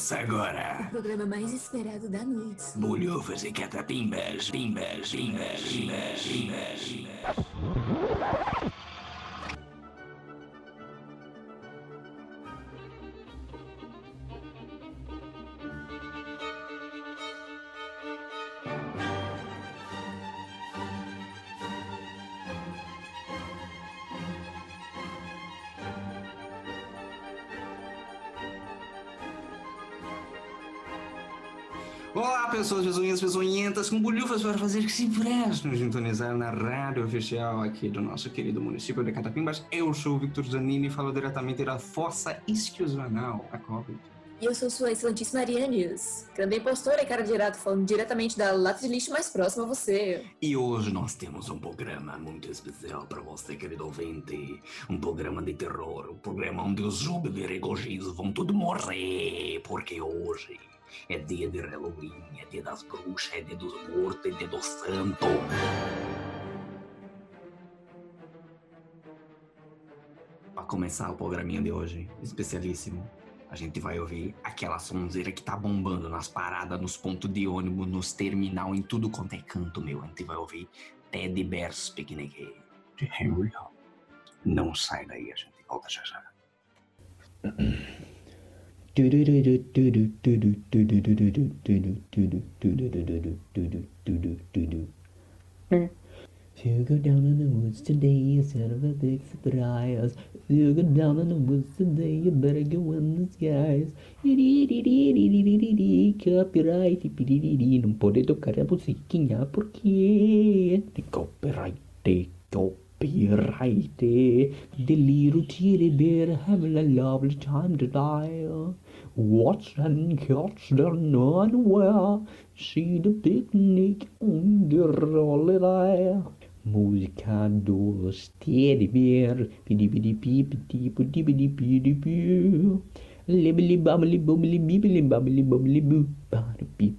Começa agora. O programa mais esperado da noite. Bolhufas e catapimbas, pimbas, pimbas, pimbas, pimbas, pimbas. Olá, pessoas peçonhentas, peçonhentas, com bolhufas para fazer que se prestem sintonizar na rádio oficial aqui do nosso querido município de Catapimbas. Eu sou o Victor Zanini e falo diretamente da fossa isquiosanal, a Covid. E eu sou sua excelentíssima Ariane News, grande impostora e cara de rato, falando diretamente da lata de lixo mais próxima a você. E hoje nós temos um programa muito especial para você, querido ouvinte. Um programa de terror, um programa onde os júbilos vão tudo morrer, porque hoje é dia de Halloween, é dia das bruxas, é dia dos mortos, é dia do santo. Para começar o programinha de hoje, especialíssimo, a gente vai ouvir aquela sonzeira que tá bombando nas paradas, nos pontos de ônibus, nos terminal, em tudo quanto é canto, meu. A gente vai ouvir Teddy Bears Picnic de Henry Hall. Não sai daí, a gente volta já já. If you go down in the woods today, instead of a big surprise. If you go down in the woods today, you better go in the skies. Copyright, não pode tocar a musiquinha porque tem copyright, copyright. The little teddy bear having a lovely time to die. Watch and catch them unaware. See the picnic on the. Música dos teddy bear. Pidi pidi pi pidi pidi pidi pidi pi. Libbly bubbly bubbly bibbly bubbly bubbly boo. Bada beep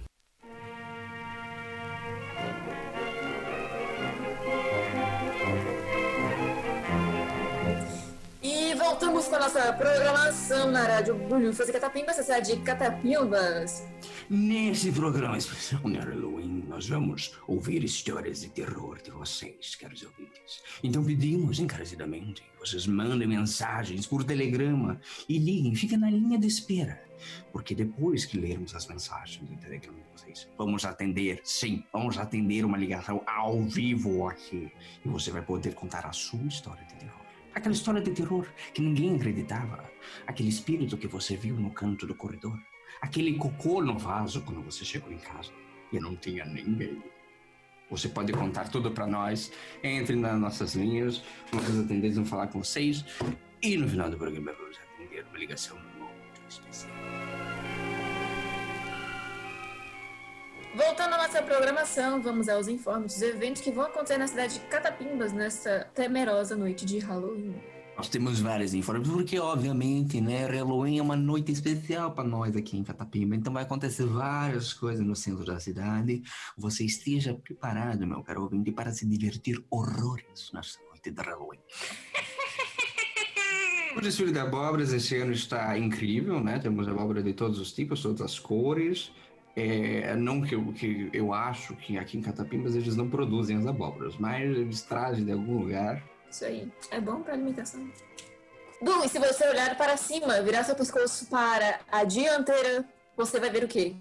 com a nossa programação na rádio Bolhufas e Catapimbas, essa de Catapimbas. Nesse programa especial de Halloween, nós vamos ouvir histórias de terror de vocês, caros ouvintes. Então pedimos encarecidamente que vocês mandem mensagens por telegrama e liguem, fiquem na linha de espera. Porque depois que lermos as mensagens do telegrama de vocês, vamos atender, sim, vamos atender uma ligação ao vivo aqui. E você vai poder contar a sua história de terror. Aquela história de terror que ninguém acreditava. Aquele espírito que você viu no canto do corredor. Aquele cocô no vaso quando você chegou em casa e não tinha ninguém. Você pode contar tudo para nós. Entre nas nossas linhas, nossos atendentes vão falar com vocês. E no final do programa vamos atender uma ligação muito especial. Voltando à nossa programação, vamos aos informes dos eventos que vão acontecer na cidade de Catapimbas nesta temerosa noite de Halloween. Nós temos várias informações, porque obviamente, né, Halloween é uma noite especial para nós aqui em Catapimba, então vai acontecer várias coisas no centro da cidade. Você esteja preparado, meu caro ouvinte, para se divertir horrores nessa noite de Halloween. O desfile de abóboras esse ano está incrível, né? Temos abóbora de todos os tipos, todas as cores. É, não que eu, que eu acho que aqui em Catapimbas eles não produzem as abóboras, mas eles trazem de algum lugar Isso aí, é bom para alimentação. Du, e se você olhar para cima, virar seu pescoço para a dianteira, você vai ver o quê?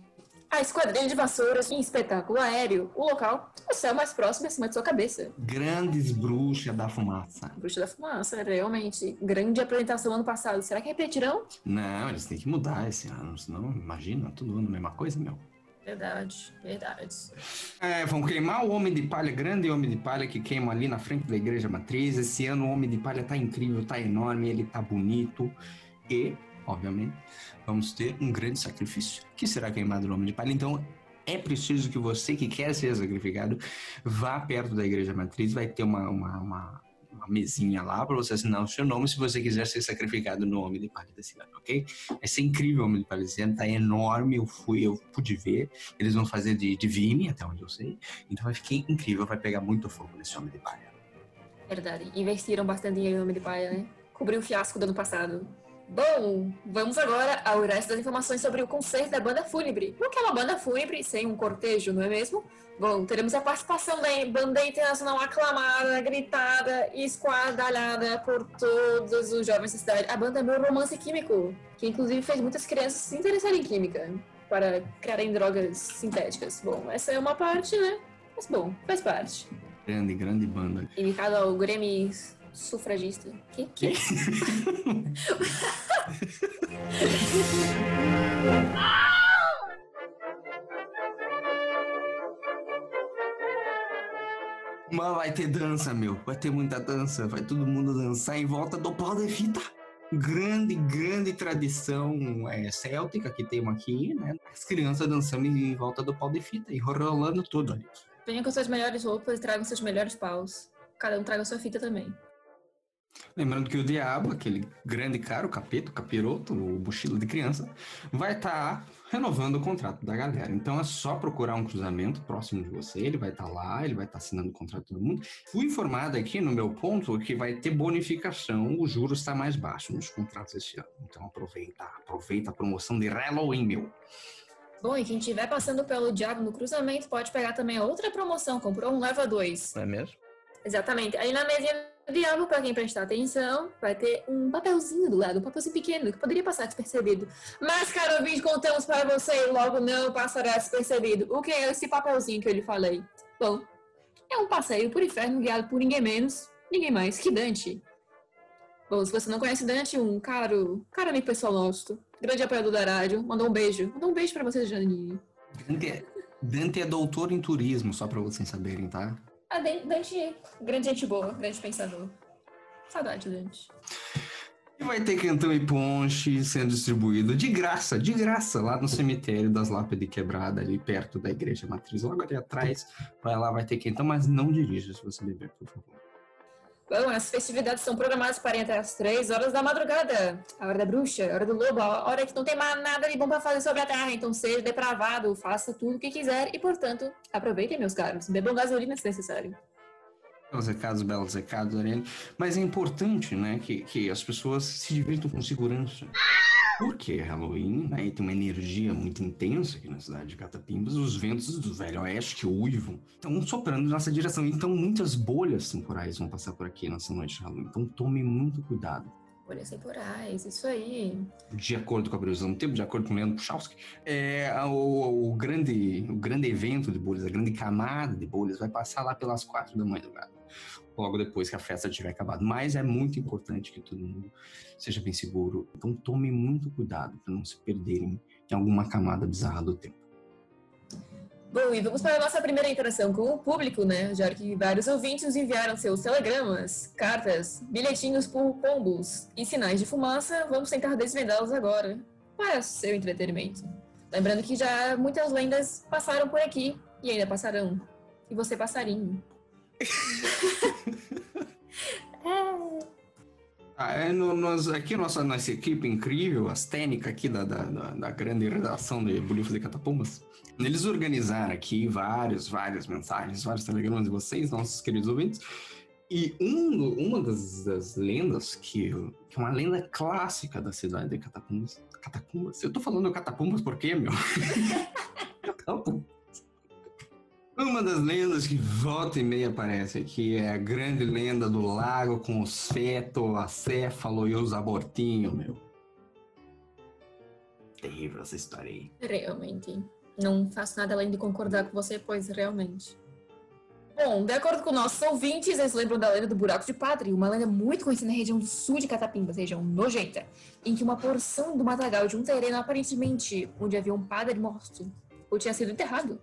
A esquadrilha de vassouras em espetáculo aéreo, o local, o céu mais próximo acima de sua cabeça. grandes bruxas da fumaça. Bruxa da Fumaça, realmente. Grande apresentação ano passado. Será que repetirão? Não, eles têm que mudar esse ano, senão imagina, todo ano a mesma coisa, meu. Verdade, verdade. É, vão queimar o Homem de Palha, grande Homem de Palha que queima ali na frente da Igreja Matriz. Esse ano o Homem de Palha tá incrível, tá enorme, ele tá bonito. E, obviamente, vamos ter um grande sacrifício que será queimado no Homem de Palha. Então, é preciso que você que quer ser sacrificado vá perto da Igreja Matriz. Vai ter uma, uma, uma, uma mesinha lá para você assinar o seu nome se você quiser ser sacrificado no Homem de Palha desse ano, ok? Vai ser incrível o Homem de Palha desse ano, tá enorme, eu fui, eu pude ver. Eles vão fazer de Divine, até onde eu sei. Então vai ficar incrível, vai pegar muito fogo nesse Homem de Palha. Verdade. Investiram bastante dinheiro no Homem de Palha, né? Cobriu o fiasco do ano passado. Bom, vamos agora ao resto das informações sobre o concerto da banda Fúnebre. O que é uma banda fúnebre sem um cortejo, não é mesmo? Bom, teremos a participação da banda internacional aclamada, gritada e esquadalhada por todos os jovens da cidade. A banda é Meu Romance Químico, que inclusive fez muitas crianças se interessarem em química para criarem drogas sintéticas. Bom, essa é uma parte, né? Mas bom, faz parte. Grande, grande banda. Indicado ao Grammy sufragista. Que? que? Mas vai ter dança, meu. Vai ter muita dança. Vai todo mundo dançar em volta do pau de fita. Grande, grande tradição é, céltica que temos aqui, né? As crianças dançando em volta do pau de fita e rolando tudo ali. Venham com suas melhores roupas e tragam seus melhores paus. Cada um traga sua fita também. Lembrando que o diabo, aquele grande cara, o capeta, o capiroto, o mochila de criança, vai estar tá renovando o contrato da galera. Então é só procurar um cruzamento próximo de você, ele vai estar tá lá, ele vai estar tá assinando o contrato de todo mundo. Fui informado aqui no meu ponto que vai ter bonificação, o juros está mais baixo nos contratos esse ano. Então aproveita, aproveita a promoção de Halloween, meu. Bom, e quem estiver passando pelo diabo no cruzamento pode pegar também a outra promoção, comprou um leva dois. É mesmo? Exatamente. Aí na mesinha do diabo, para quem prestar atenção, vai ter um papelzinho do lado, um papelzinho pequeno, que poderia passar despercebido. Mas, caro ouvinte, contamos para você e logo não passará despercebido. O que é esse papelzinho que eu lhe falei? Bom, é um passeio por inferno guiado por ninguém menos, ninguém mais que Dante. Bom, se você não conhece Dante, um caro, caro amigo pessoal nosso, grande apoiador da rádio, mandou um beijo. Mandou um beijo para você, Janine. Dante é, Dante é doutor em turismo, só para vocês saberem, tá? A Dante, grande gente boa, grande pensador. Saudade, Dante. E vai ter cantão e ponche sendo distribuído de graça, de graça, lá no cemitério das Lápides Quebrada, ali perto da igreja matriz, logo ali atrás. Vai lá, vai ter quentão, mas não dirija se você beber, por favor. Bom, as festividades são programadas para entre as três horas da madrugada. A hora da bruxa, a hora do lobo, a hora que não tem mais nada de bom para fazer sobre a terra. Então seja depravado, faça tudo o que quiser e, portanto, aproveitem, meus caros. Bebam gasolina se necessário. Belos recados, belos recados, Ariane. Mas é importante, né, que, que as pessoas se divirtam com segurança. Porque Halloween né, tem uma energia muito intensa aqui na cidade de Catapimbas, os ventos do Velho Oeste uivam, estão soprando em nossa direção. Então, muitas bolhas temporais vão passar por aqui nessa noite de Halloween. Então, tome muito cuidado. Bolhas temporais, isso aí. De acordo com a previsão do tempo, de acordo com o Leandro Puchalski, é, o, o, grande, o grande evento de bolhas, a grande camada de bolhas vai passar lá pelas quatro da manhã do gado logo depois que a festa tiver acabado. Mas é muito importante que todo mundo seja bem seguro. Então tome muito cuidado para não se perderem em alguma camada bizarra do tempo. Bom, e vamos para a nossa primeira interação com o público, né? Já que vários ouvintes enviaram seus telegramas, cartas, bilhetinhos por pombos e sinais de fumaça, vamos tentar desvendá-los agora para seu entretenimento. Lembrando que já muitas lendas passaram por aqui e ainda passarão. E você, passarinho, ah, é, no, nós, aqui nossa, nossa equipe incrível, as técnicas aqui da, da, da, grande redação de Bolívar de Catapumbas, eles organizaram aqui vários, várias mensagens, vários telegramas de vocês, nossos queridos ouvintes, e um, uma das, das lendas, que, que, é uma lenda clássica da cidade de Catapumbas, Catapumbas, eu tô falando Catapumbas por quê, meu? Catapumbas. Uma das lendas que volta e meia aparece aqui é a grande lenda do lago com os fetos, acéfalo e os abortinhos, meu. Terrível essa história aí. Realmente. Não faço nada além de concordar com você, pois realmente. Bom, de acordo com nossos ouvintes, eles lembram da lenda do Buraco de Padre, uma lenda muito conhecida na região do sul de Catapimbas, região nojenta, em que uma porção do matagal de um terreno aparentemente onde havia um padre morto ou tinha sido enterrado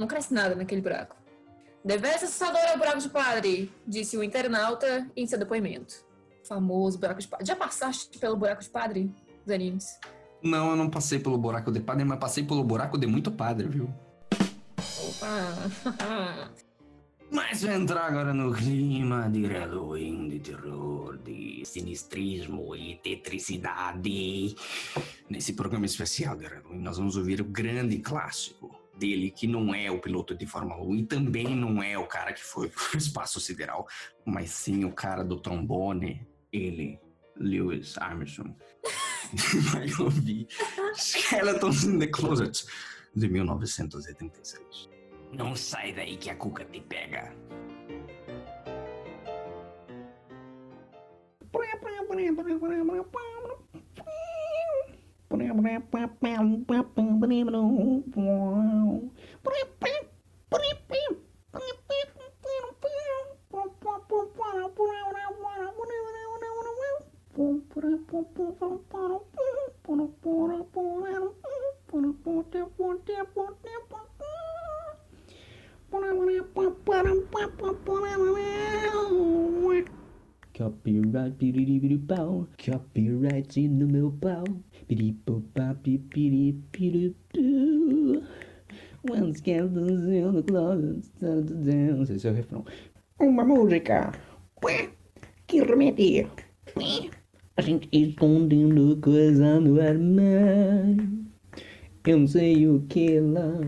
não cresce nada naquele buraco. Devesse assustador é o buraco de padre, disse o internauta em seu depoimento. famoso buraco de padre. Já passaste pelo buraco de padre, Zanines? Não, eu não passei pelo buraco de padre, mas passei pelo buraco de muito padre, viu? Opa! Mas vou entrar agora no clima de Halloween, de terror, de sinistrismo e tetricidade. Nesse programa especial de Halloween, nós vamos ouvir o grande clássico dele, que não é o piloto de Fórmula 1 e também não é o cara que foi pro espaço sideral, mas sim o cara do trombone, ele, Lewis Armstrong. Vai ouvir Skeletons in the Closet, de 1986. Não sai daí que a cuca te pega. Copyright, piriri-pau. Copyright no meu pau. In the closet. Esse é o refrão. Uma música. Que. Ué, A gente escondendo coisa no armário. Eu não sei o que lá.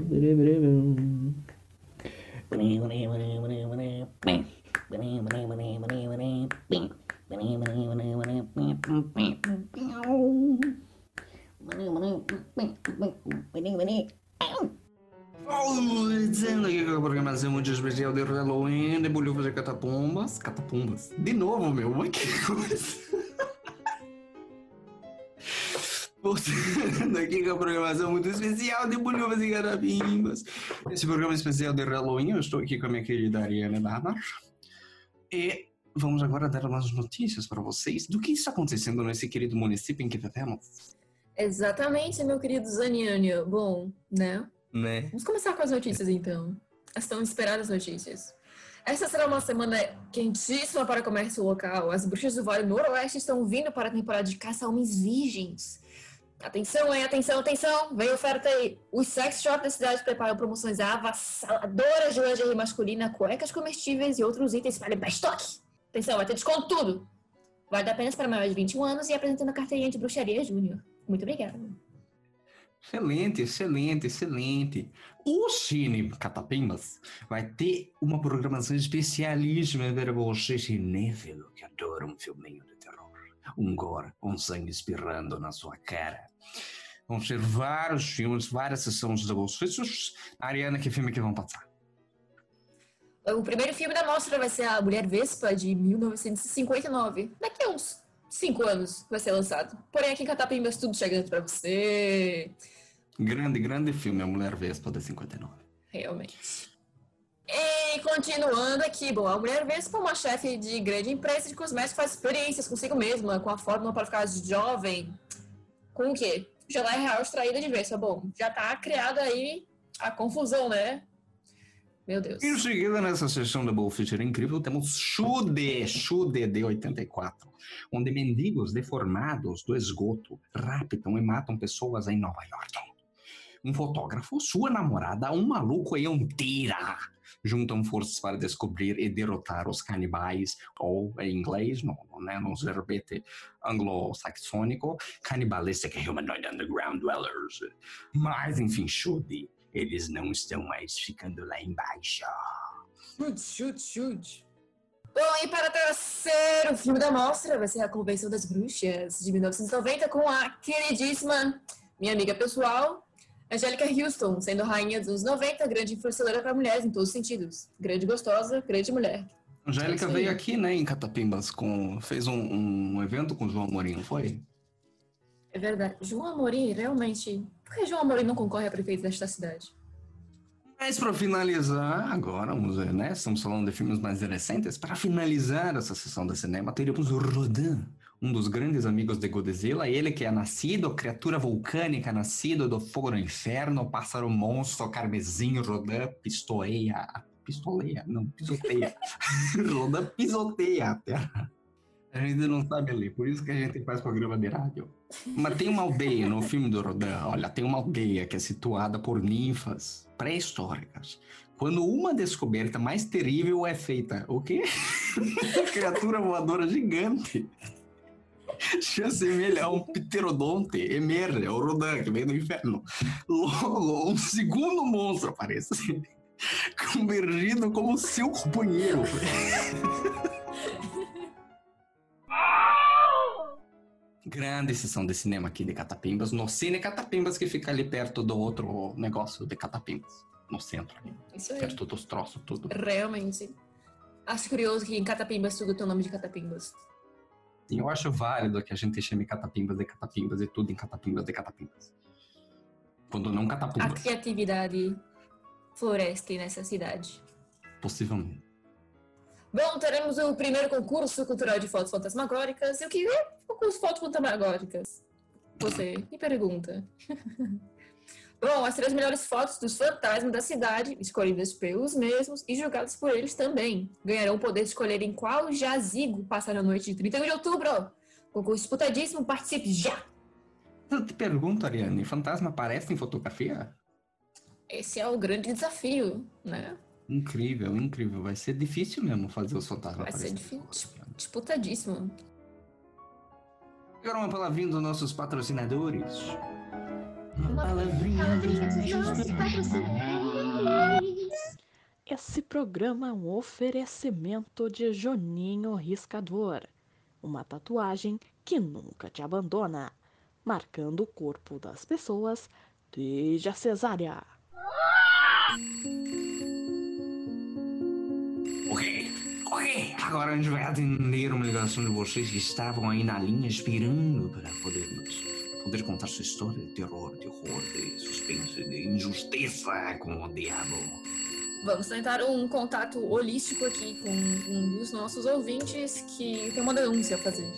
Dizendo que a programação muito especial de Halloween, debulhou fazer catapumbas. Catapumbas? De novo, meu, mas que coisa. Voltando aqui com a programação muito especial de Bolhuvas e Catapimbas. Esse programa especial de Halloween, eu estou aqui com a minha querida Ariana Barbar. E vamos agora dar umas notícias para vocês do que está acontecendo nesse querido município em que vivemos. Exatamente, meu querido Zaniânio. Bom, né? Né? Vamos começar com as notícias então. As tão esperadas notícias. Essa será uma semana quentíssima para o comércio local. As bruxas do Vale Noroeste estão vindo para a temporada de caça a homens virgens. Atenção aí, atenção, atenção! Vem oferta aí. Os sex shops da cidade preparam promoções avassaladoras de lingerie masculina, cuecas comestíveis e outros itens para limpar estoque. Atenção, vai ter desconto tudo. Vale apenas para maiores de 21 anos e apresentando a carteirinha de bruxaria júnior. Muito obrigada. Excelente, excelente, excelente. O Cine Catapimbas vai ter uma programação especialíssima para você cinéfilo que adora um filminho de terror. Um gore, um sangue espirrando na sua cara. Vão ser vários filmes, várias sessões de bolsos. Ariana, que filme que vão passar? O primeiro filme da mostra vai ser A Mulher Vespa, de 1959. Daqui a uns cinco anos vai ser lançado. Porém, aqui em Catapimbas, tudo chegando pra você. Grande, grande filme, A Mulher Vespa de 59. Realmente. E continuando aqui, bom, a Mulher Vespa, uma chefe de grande empresa de cosméticos, faz experiências consigo mesma, com a fórmula para ficar jovem. Com o quê? Geleia real extraída de Vespa. Bom, já tá criada aí a confusão, né? Meu Deus. Em seguida, nessa sessão da Bullfisher incrível, temos Chude, Chude de 84, onde mendigos deformados do esgoto raptam e matam pessoas em Nova York. Um fotógrafo, sua namorada, um maluco e um tira juntam forças para descobrir e derrotar os canibais, ou em inglês, no, né, no verbete anglo-saxônico, Cannibalistic Humanoid Underground Dwellers. Mas, enfim, Chude, eles não estão mais ficando lá embaixo. Chute, chute, chute. Bom, e para o terceiro filme da mostra vai ser a Convenção das Bruxas, de 1990, com a queridíssima minha amiga pessoal, Angélica Houston, sendo rainha dos anos 90, grande influenciadora para mulheres em todos os sentidos. Grande gostosa, grande mulher. Angélica É veio aqui, né, em Catapimbas, com, fez um, um evento com o João Amorim, não foi? É verdade. João Amorim, realmente. Por que João Amorim não concorre a prefeito desta cidade? Mas para finalizar, agora, vamos ver, né? Estamos falando de filmes mais recentes. Para finalizar essa sessão de cinema, teríamos o Rodin, um dos grandes amigos de Godzilla. Ele que é nascido, criatura vulcânica, nascido do fogo do inferno, pássaro monstro, carmesim, Rodin, pistoleia. Pistoleia? Não, pisoteia. Rodin pisoteia a terra. A gente não sabe ler, por isso que a gente faz programa de rádio. Mas tem uma aldeia no filme do Rodin, olha, tem uma aldeia que é situada por ninfas pré-históricas, quando uma descoberta mais terrível é feita. O quê? Criatura voadora gigante. Se assemelha a um pterodonte, emerge, é o Rodan, que vem do inferno. Logo, um segundo monstro aparece, convergido como seu companheiro. Grande sessão de cinema aqui de Catapimbas, no Cine Catapimbas, que fica ali perto do outro negócio de Catapimbas, no centro ali, Isso aí. perto dos troços, tudo. Realmente. Acho curioso que em Catapimbas tudo tem o nome de Catapimbas. Sim, eu acho válido que a gente chame Catapimbas de Catapimbas e tudo em Catapimbas de Catapimbas. Quando não A Catapumbas, criatividade floresce nessa cidade. possivelmente. Bom, teremos o primeiro concurso cultural de fotos fantasmagóricas. E o que é concurso de fotos fantasmagóricas? Você me pergunta. Bom, as três melhores fotos dos fantasmas da cidade, escolhidas pelos mesmos e julgadas por eles também, ganharão o poder de escolher em qual jazigo passar a noite de 31 de outubro. Concurso disputadíssimo, participe já! Eu te pergunto, Ariane, fantasma aparece em fotografia? Esse é o grande desafio, né? Incrível, incrível. Vai ser difícil mesmo fazer os fantasmas Vai ser difícil. Disputadíssimo. Agora uma palavrinha dos nossos patrocinadores. Esse programa é um oferecimento de Joninho Riscador, uma tatuagem que nunca te abandona, marcando o corpo das pessoas desde a cesárea. Agora a gente vai atender uma ligação de vocês que estavam aí na linha esperando para podermos poder contar sua história de terror, de horror, de suspense, de injustiça com o diabo. Vamos tentar um contato holístico aqui com um dos nossos ouvintes que tem uma denúncia a fazer.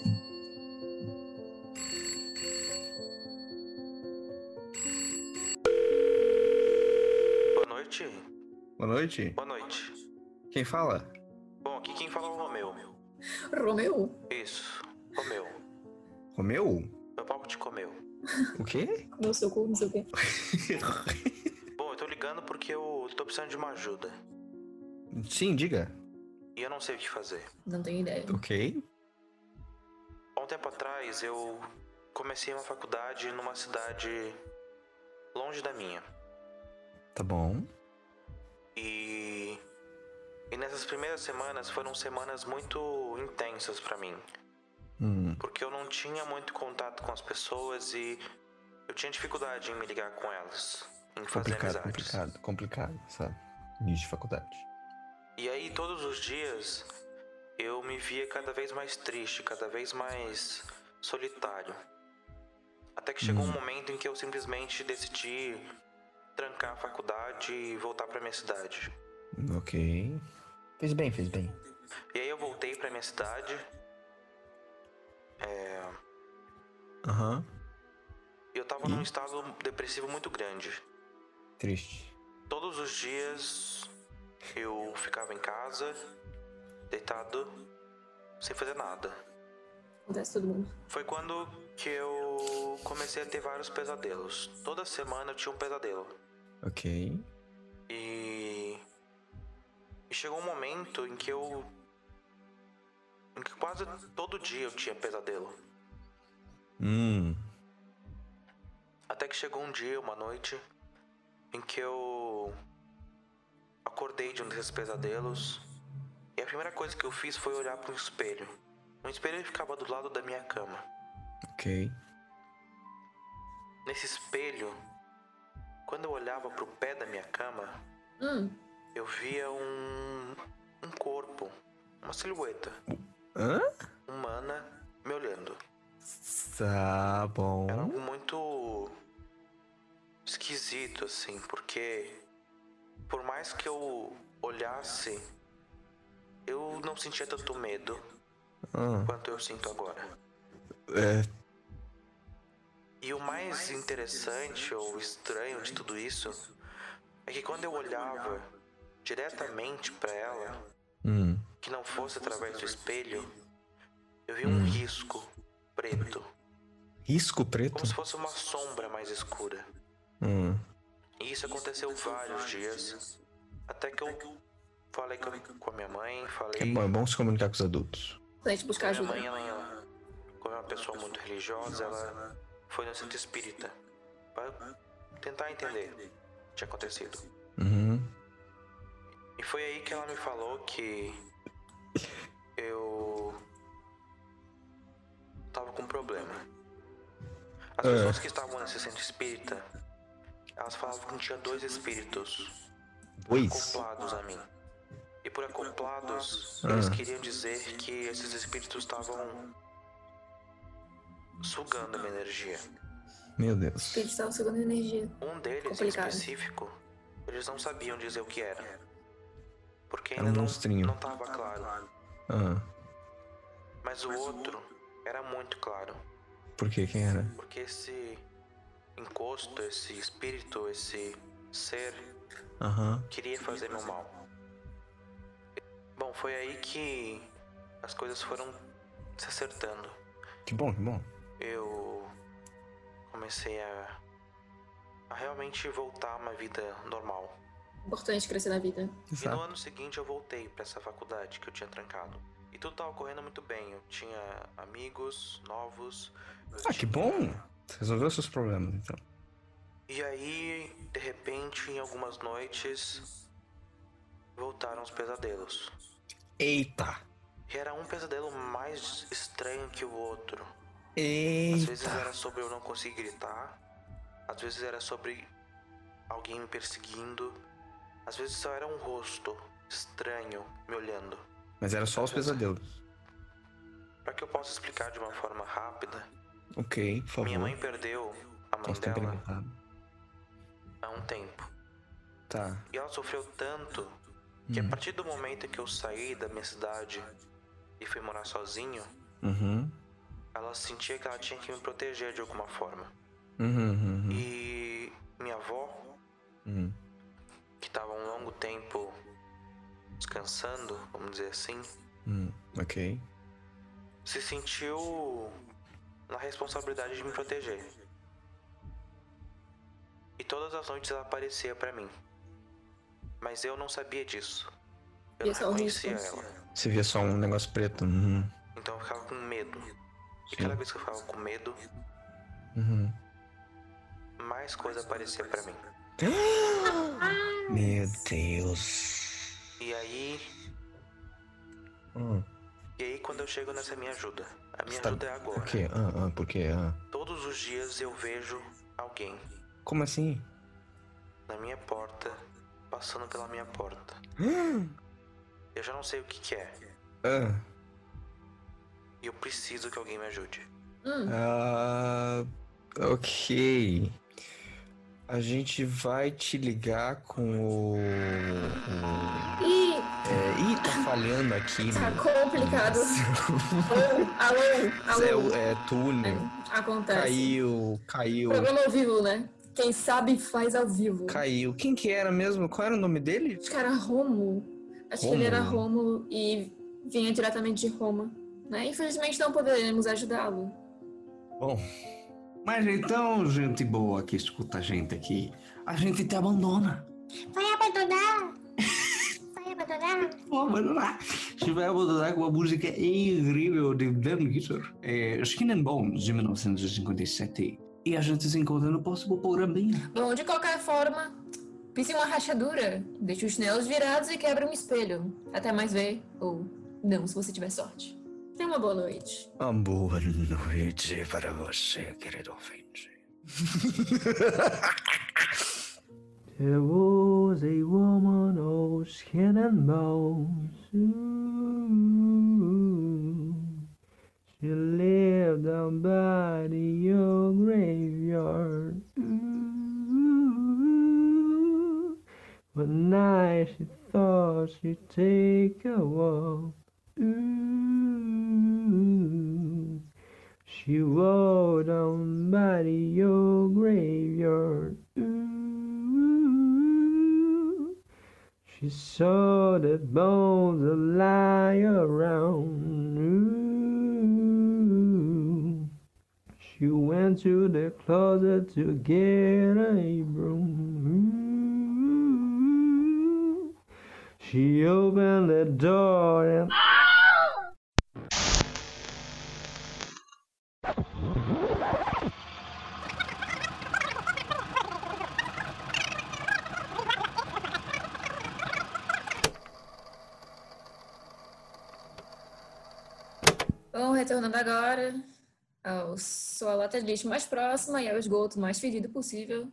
Boa noite. Boa noite. Boa noite. Quem fala? Bom, aqui quem fala é Romeu. Isso, Romeu. Romeu? Meu palco te comeu. O quê? meu seu cu, não sei o quê. Bom, eu tô ligando porque eu tô precisando de uma ajuda. Sim, diga. E eu não sei o que fazer. Não tenho ideia. Ok. Há um tempo atrás eu comecei uma faculdade numa cidade longe da minha. Tá bom. E. E nessas primeiras semanas foram semanas muito intensas pra mim. Hum, Porque eu não tinha muito contato com as pessoas e eu tinha dificuldade em me ligar com elas. Em fazer complicado, amizades. complicado, complicado, sabe? Início de faculdade. E aí, todos os dias, eu me via cada vez mais triste, cada vez mais solitário. Até que chegou um momento em que eu simplesmente decidi trancar a faculdade e voltar pra minha cidade. Ok. Fez bem, fez bem. E aí eu voltei pra minha cidade. É, Aham. e eu tava num estado depressivo muito grande. Triste. Todos os dias eu ficava em casa, deitado, sem fazer nada. Acontece todo mundo. Foi quando que eu comecei a ter vários pesadelos. Toda semana eu tinha um pesadelo. Ok. E. E chegou um momento em que eu. em que quase todo dia eu tinha pesadelo. Hum. Até que chegou um dia, uma noite, em que eu. acordei de um desses pesadelos. E a primeira coisa que eu fiz foi olhar para um espelho. Um espelho que ficava do lado da minha cama. Ok. Nesse espelho, quando eu olhava pro pé da minha cama, Hum, eu via um. um corpo, uma silhueta Hã? humana me olhando. Tá bom. Era algo muito esquisito, assim, porque por mais que eu olhasse, eu não sentia tanto medo Ah, quanto eu sinto agora. é, E o mais interessante ou estranho de tudo isso é que quando eu olhava diretamente pra ela, hum. que não fosse através do espelho, eu via um risco preto, Risco preto? como se fosse uma sombra mais escura. Hum. E isso aconteceu vários dias. Até que eu falei com, com a minha mãe, falei. É bom, é bom se comunicar com os adultos. Pra gente buscar Minha ajuda. mãe, ela, como é uma pessoa muito religiosa, ela foi no centro espírita para tentar entender o que tinha acontecido. E foi aí que ela me falou que eu tava com um problema. As É. pessoas que estavam nesse centro espírita, elas falavam que tinha dois espíritos Dois? acoplados a mim. E por acoplados, Ah. eles queriam dizer que esses espíritos estavam sugando a minha energia. Meu Deus. Eles estavam sugando energia. Um deles, em Complicado. específico, eles não sabiam dizer o que era. Porque Era ainda um não, não tava claro. Ah, Mas o outro era muito claro. por quê? Quem era? Porque esse encosto, esse espírito, esse ser Aham. queria fazer meu mal. Bom, foi aí que as coisas foram se acertando. Que bom, que bom. Eu comecei a, a realmente voltar a uma vida normal. Importante crescer na vida. E no Exato. ano seguinte eu voltei pra essa faculdade que eu tinha trancado. E tudo tava correndo muito bem. Eu tinha amigos novos. Ah, que tinha- bom. Você resolveu seus problemas, então. E aí, de repente, em algumas noites, voltaram os pesadelos. Eita! E era um pesadelo mais estranho que o outro. Às vezes Eita! era sobre eu não conseguir gritar, às vezes era sobre alguém me perseguindo, às vezes só era um rosto estranho me olhando. Mas era só os pesadelos. Pra que eu possa explicar de uma forma rápida, Ok, por favor. minha mãe perdeu a mãe Posso dela há um tempo. Tá. E ela sofreu tanto que a Hum. partir do momento que eu saí da minha cidade e fui morar sozinho, Uhum. ela sentia que ela tinha que me proteger de alguma forma. Uhum, uhum, E minha avó, uhum. que estava um longo tempo descansando, vamos dizer assim, Hum, ok. se sentiu na responsabilidade de me proteger. E todas as noites ela aparecia pra mim. Mas eu não sabia disso. Eu não o reconhecia ela. Você via só um negócio preto. Uhum. Então eu ficava com medo. E Sim. cada vez que eu ficava com medo, Uhum. mais coisa aparecia pra mim. Meu Deus. E aí, Hum. e aí quando eu chego nessa minha ajuda, a minha Você tá- ajuda é agora. Por quê? Ah, ah, por quê? Ah. Todos os dias eu vejo alguém Como assim? na minha porta, passando pela minha porta. Eu já não sei o que, que é. Ah. E eu preciso que alguém me ajude. Hum, Ah, ok. A gente vai te ligar com o. Ih, É, ih, tá falhando aqui. tá complicado. alô, alô, É, alô. é túnel. Acontece. Caiu, caiu, Programa ao vivo, né? Quem sabe faz ao vivo. caiu. Quem que era mesmo? Qual era o nome dele? Acho que era Rômulo. Acho que ele era. Rômulo e vinha diretamente de Roma. Né? Infelizmente não poderemos ajudá-lo. Bom, Mas então, gente boa que escuta a gente aqui, a gente te abandona. Vai abandonar? Vai abandonar? Vou abandonar. A gente vai abandonar com uma música incrível de Dan Guitar, é Skin and Bones, de 1957. E a gente se encontra no próximo programinha. Bom, de qualquer forma, pise uma rachadura, deixe os chinelos virados e quebre um espelho. Até mais ver, ou não, se você tiver sorte. Tenha uma boa noite. uma boa noite para você, querido ouvinte. There was a woman of skin and bones. Ooh. She lived down by the old graveyard. Ooh. One night she thought she'd take a walk. Ooh. She walked down by old graveyard. Ooh. She saw the bones lie around. Ooh. She went to the closet to get a broom. Ooh. She opened the door and retornando agora ao sua lata de lixo mais próxima e ao esgoto mais fedido possível.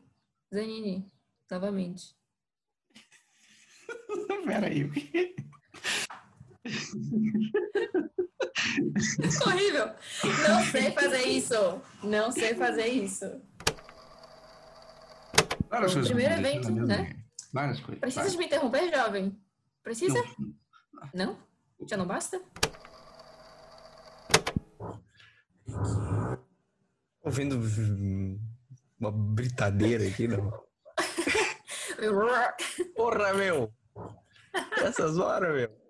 Zanini, novamente. Peraí, o quê? Horrível! Não sei fazer isso! Não sei fazer isso. Várias O coisas primeiro evento, né? Várias coisas. Precisa de me interromper, jovem? Precisa? Não. Não? Já não basta? Ouvindo uma britadeira aqui, não. Porra, meu! Essas horas, meu!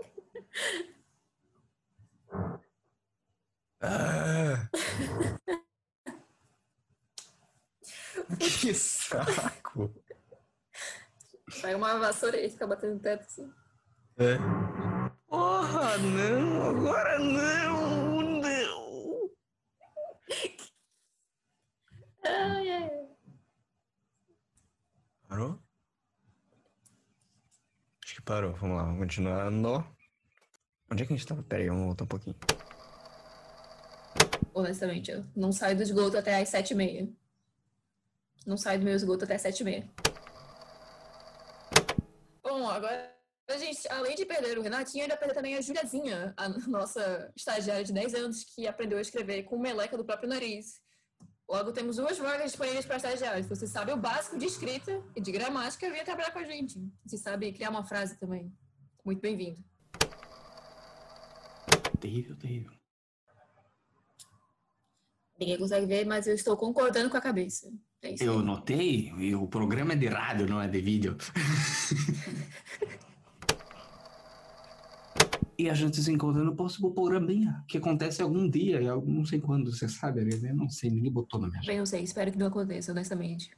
Ah. Que saco! Pega uma vassoura e fica batendo no teto assim. É. Porra, não! Agora! Não! Ai, ai. Parou? Acho que parou. Vamos lá, vamos continuando. Onde é que a gente tava? Pera aí, vamos voltar um pouquinho. Honestamente, eu não saio do esgoto até às sete e meia. Não saio do meu esgoto até às sete e meia. Bom, agora a gente, além de perder o Renatinho, ainda perdeu também a Juliazinha, a nossa estagiária de 10 anos, que aprendeu a escrever com meleca do próprio nariz. Logo, temos duas vagas disponíveis para estagiários. Você sabe o básico de escrita e de gramática, venha trabalhar com a gente. Você sabe criar uma frase também. Muito bem-vindo. Terrível, terrível. Ninguém consegue ver, mas eu estou concordando com a cabeça. É Eu notei, e o programa é de rádio, não é de vídeo. e a gente se encontra no próximo programinha, que acontece algum dia, não sei quando, você sabe, né? eu não sei, ninguém botou na minha Bem, eu sei, espero que não aconteça, honestamente.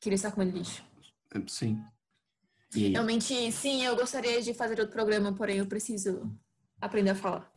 Queria estar comendo lixo. agenda. Sim. E? Realmente, sim, eu gostaria de fazer outro programa, porém eu preciso aprender a falar.